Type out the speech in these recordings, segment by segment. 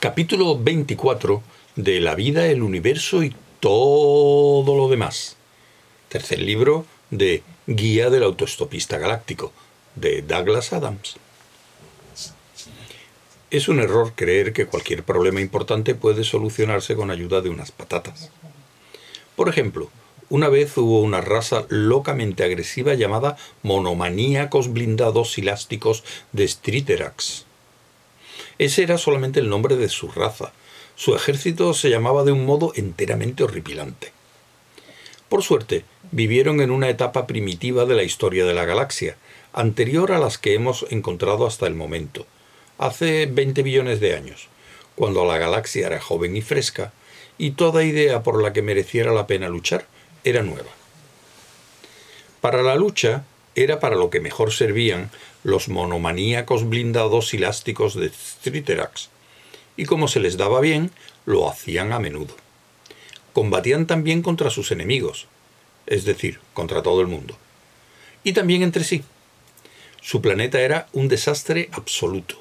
Capítulo 24 de La vida, el universo y todo lo demás. Tercer libro de Guía del autoestopista galáctico, de Douglas Adams. Es un error creer que cualquier problema importante puede solucionarse con ayuda de unas patatas. Por ejemplo, una vez hubo una raza locamente agresiva llamada monomaníacos blindados elásticos de Striterax ese era solamente el nombre de su raza. Su ejército se llamaba de un modo enteramente horripilante. Por suerte, vivieron en una etapa primitiva de la historia de la galaxia, anterior a las que hemos encontrado hasta el momento, hace 20 billones de años, cuando la galaxia era joven y fresca, y toda idea por la que mereciera la pena luchar era nueva. Para la lucha era para lo que mejor servían los monomaníacos blindados elásticos de Striterax, y como se les daba bien, lo hacían a menudo. Combatían también contra sus enemigos, es decir, contra todo el mundo, y también entre sí. Su planeta era un desastre absoluto.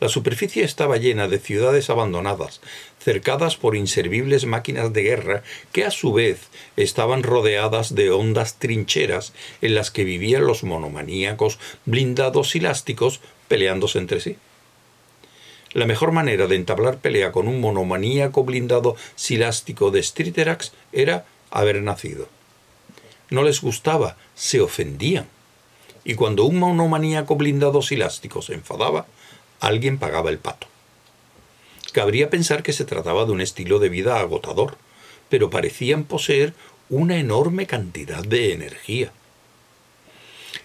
La superficie estaba llena de ciudades abandonadas, cercadas por inservibles máquinas de guerra que a su vez estaban rodeadas de hondas trincheras en las que vivían los monomaníacos blindados elásticos peleándose entre sí. La mejor manera de entablar pelea con un monomaníaco blindado silástico de Striterax era haber nacido. No les gustaba, se ofendían. Y cuando un monomaníaco blindado silástico se enfadaba, alguien pagaba el pato. Cabría pensar que se trataba de un estilo de vida agotador, pero parecían poseer una enorme cantidad de energía.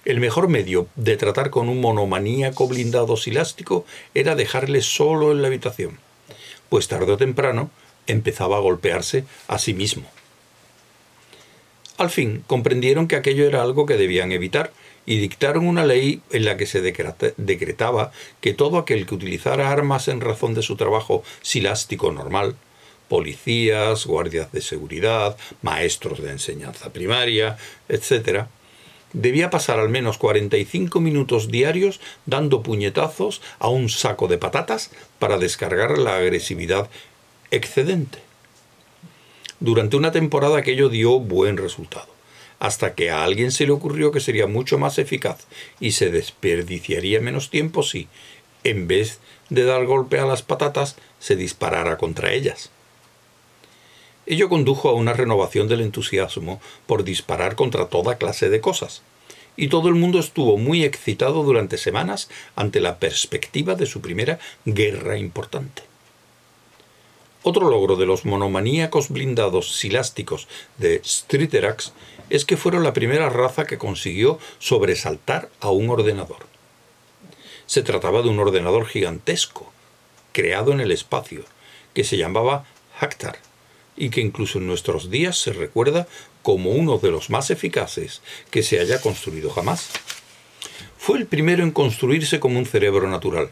El mejor medio de tratar con un monomaníaco blindado silástico era dejarle solo en la habitación, pues tarde o temprano empezaba a golpearse a sí mismo. Al fin comprendieron que aquello era algo que debían evitar y dictaron una ley en la que se decretaba que todo aquel que utilizara armas en razón de su trabajo silástico normal, policías, guardias de seguridad, maestros de enseñanza primaria, etc., debía pasar al menos 45 minutos diarios dando puñetazos a un saco de patatas para descargar la agresividad excedente. Durante una temporada aquello dio buen resultado hasta que a alguien se le ocurrió que sería mucho más eficaz y se desperdiciaría menos tiempo si, en vez de dar golpe a las patatas, se disparara contra ellas. Ello condujo a una renovación del entusiasmo por disparar contra toda clase de cosas, y todo el mundo estuvo muy excitado durante semanas ante la perspectiva de su primera guerra importante. Otro logro de los monomaníacos blindados silásticos de Striterax es que fueron la primera raza que consiguió sobresaltar a un ordenador. Se trataba de un ordenador gigantesco, creado en el espacio, que se llamaba Hactar, y que incluso en nuestros días se recuerda como uno de los más eficaces que se haya construido jamás. Fue el primero en construirse como un cerebro natural,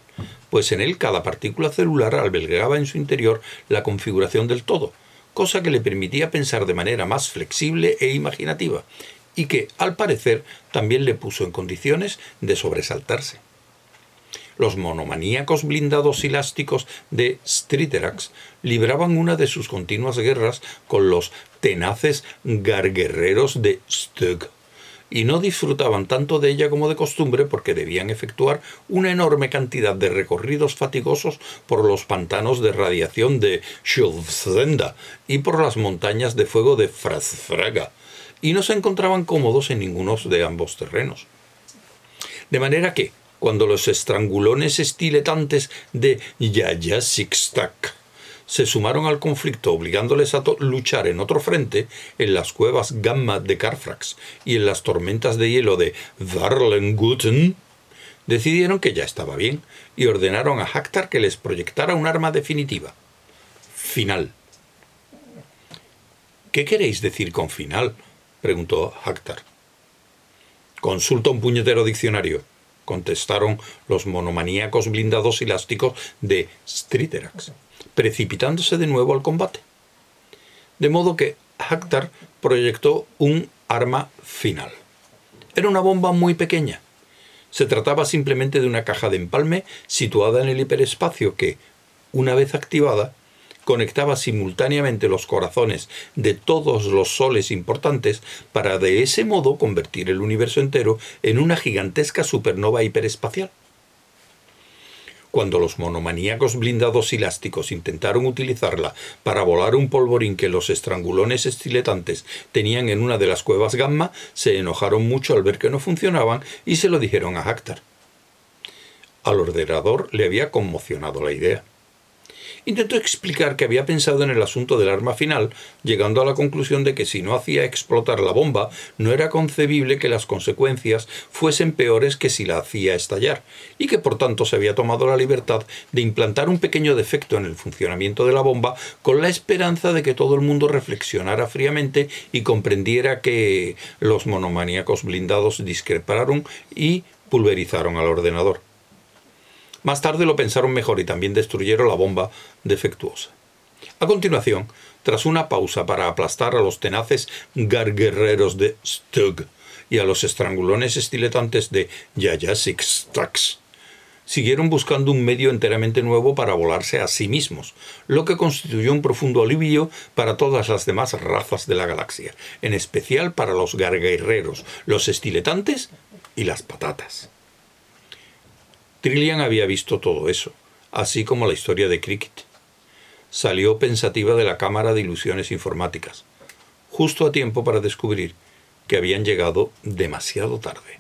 pues en él cada partícula celular albergaba en su interior la configuración del todo, cosa que le permitía pensar de manera más flexible e imaginativa, y que, al parecer, también le puso en condiciones de sobresaltarse. Los monomaníacos blindados elásticos de Striterax libraban una de sus continuas guerras con los tenaces garguerreros de Stug y no disfrutaban tanto de ella como de costumbre porque debían efectuar una enorme cantidad de recorridos fatigosos por los pantanos de radiación de Schulzenda y por las montañas de fuego de Frasfraga, y no se encontraban cómodos en ninguno de ambos terrenos. De manera que, cuando los estrangulones estiletantes de Yaya Sixtac se sumaron al conflicto obligándoles a luchar en otro frente, en las cuevas Gamma de Carfrax y en las tormentas de hielo de Warlenguten, decidieron que ya estaba bien y ordenaron a Hactar que les proyectara un arma definitiva. Final. ¿Qué queréis decir con final? preguntó Hactar. Consulta un puñetero diccionario, contestaron los monomaníacos blindados elásticos de Striterax precipitándose de nuevo al combate. De modo que Hactar proyectó un arma final. Era una bomba muy pequeña. Se trataba simplemente de una caja de empalme situada en el hiperespacio que, una vez activada, conectaba simultáneamente los corazones de todos los soles importantes para de ese modo convertir el universo entero en una gigantesca supernova hiperespacial. Cuando los monomaníacos blindados elásticos intentaron utilizarla para volar un polvorín que los estrangulones estiletantes tenían en una de las cuevas gamma, se enojaron mucho al ver que no funcionaban y se lo dijeron a Hactar. Al ordenador le había conmocionado la idea. Intentó explicar que había pensado en el asunto del arma final, llegando a la conclusión de que si no hacía explotar la bomba, no era concebible que las consecuencias fuesen peores que si la hacía estallar, y que por tanto se había tomado la libertad de implantar un pequeño defecto en el funcionamiento de la bomba con la esperanza de que todo el mundo reflexionara fríamente y comprendiera que los monomaníacos blindados discreparon y pulverizaron al ordenador. Más tarde lo pensaron mejor y también destruyeron la bomba defectuosa. A continuación, tras una pausa para aplastar a los tenaces garguerreros de Stug y a los estrangulones estiletantes de Yayasik Stax, siguieron buscando un medio enteramente nuevo para volarse a sí mismos, lo que constituyó un profundo alivio para todas las demás razas de la galaxia, en especial para los garguerreros, los estiletantes y las patatas. Trillian había visto todo eso, así como la historia de Cricket. Salió pensativa de la cámara de ilusiones informáticas, justo a tiempo para descubrir que habían llegado demasiado tarde.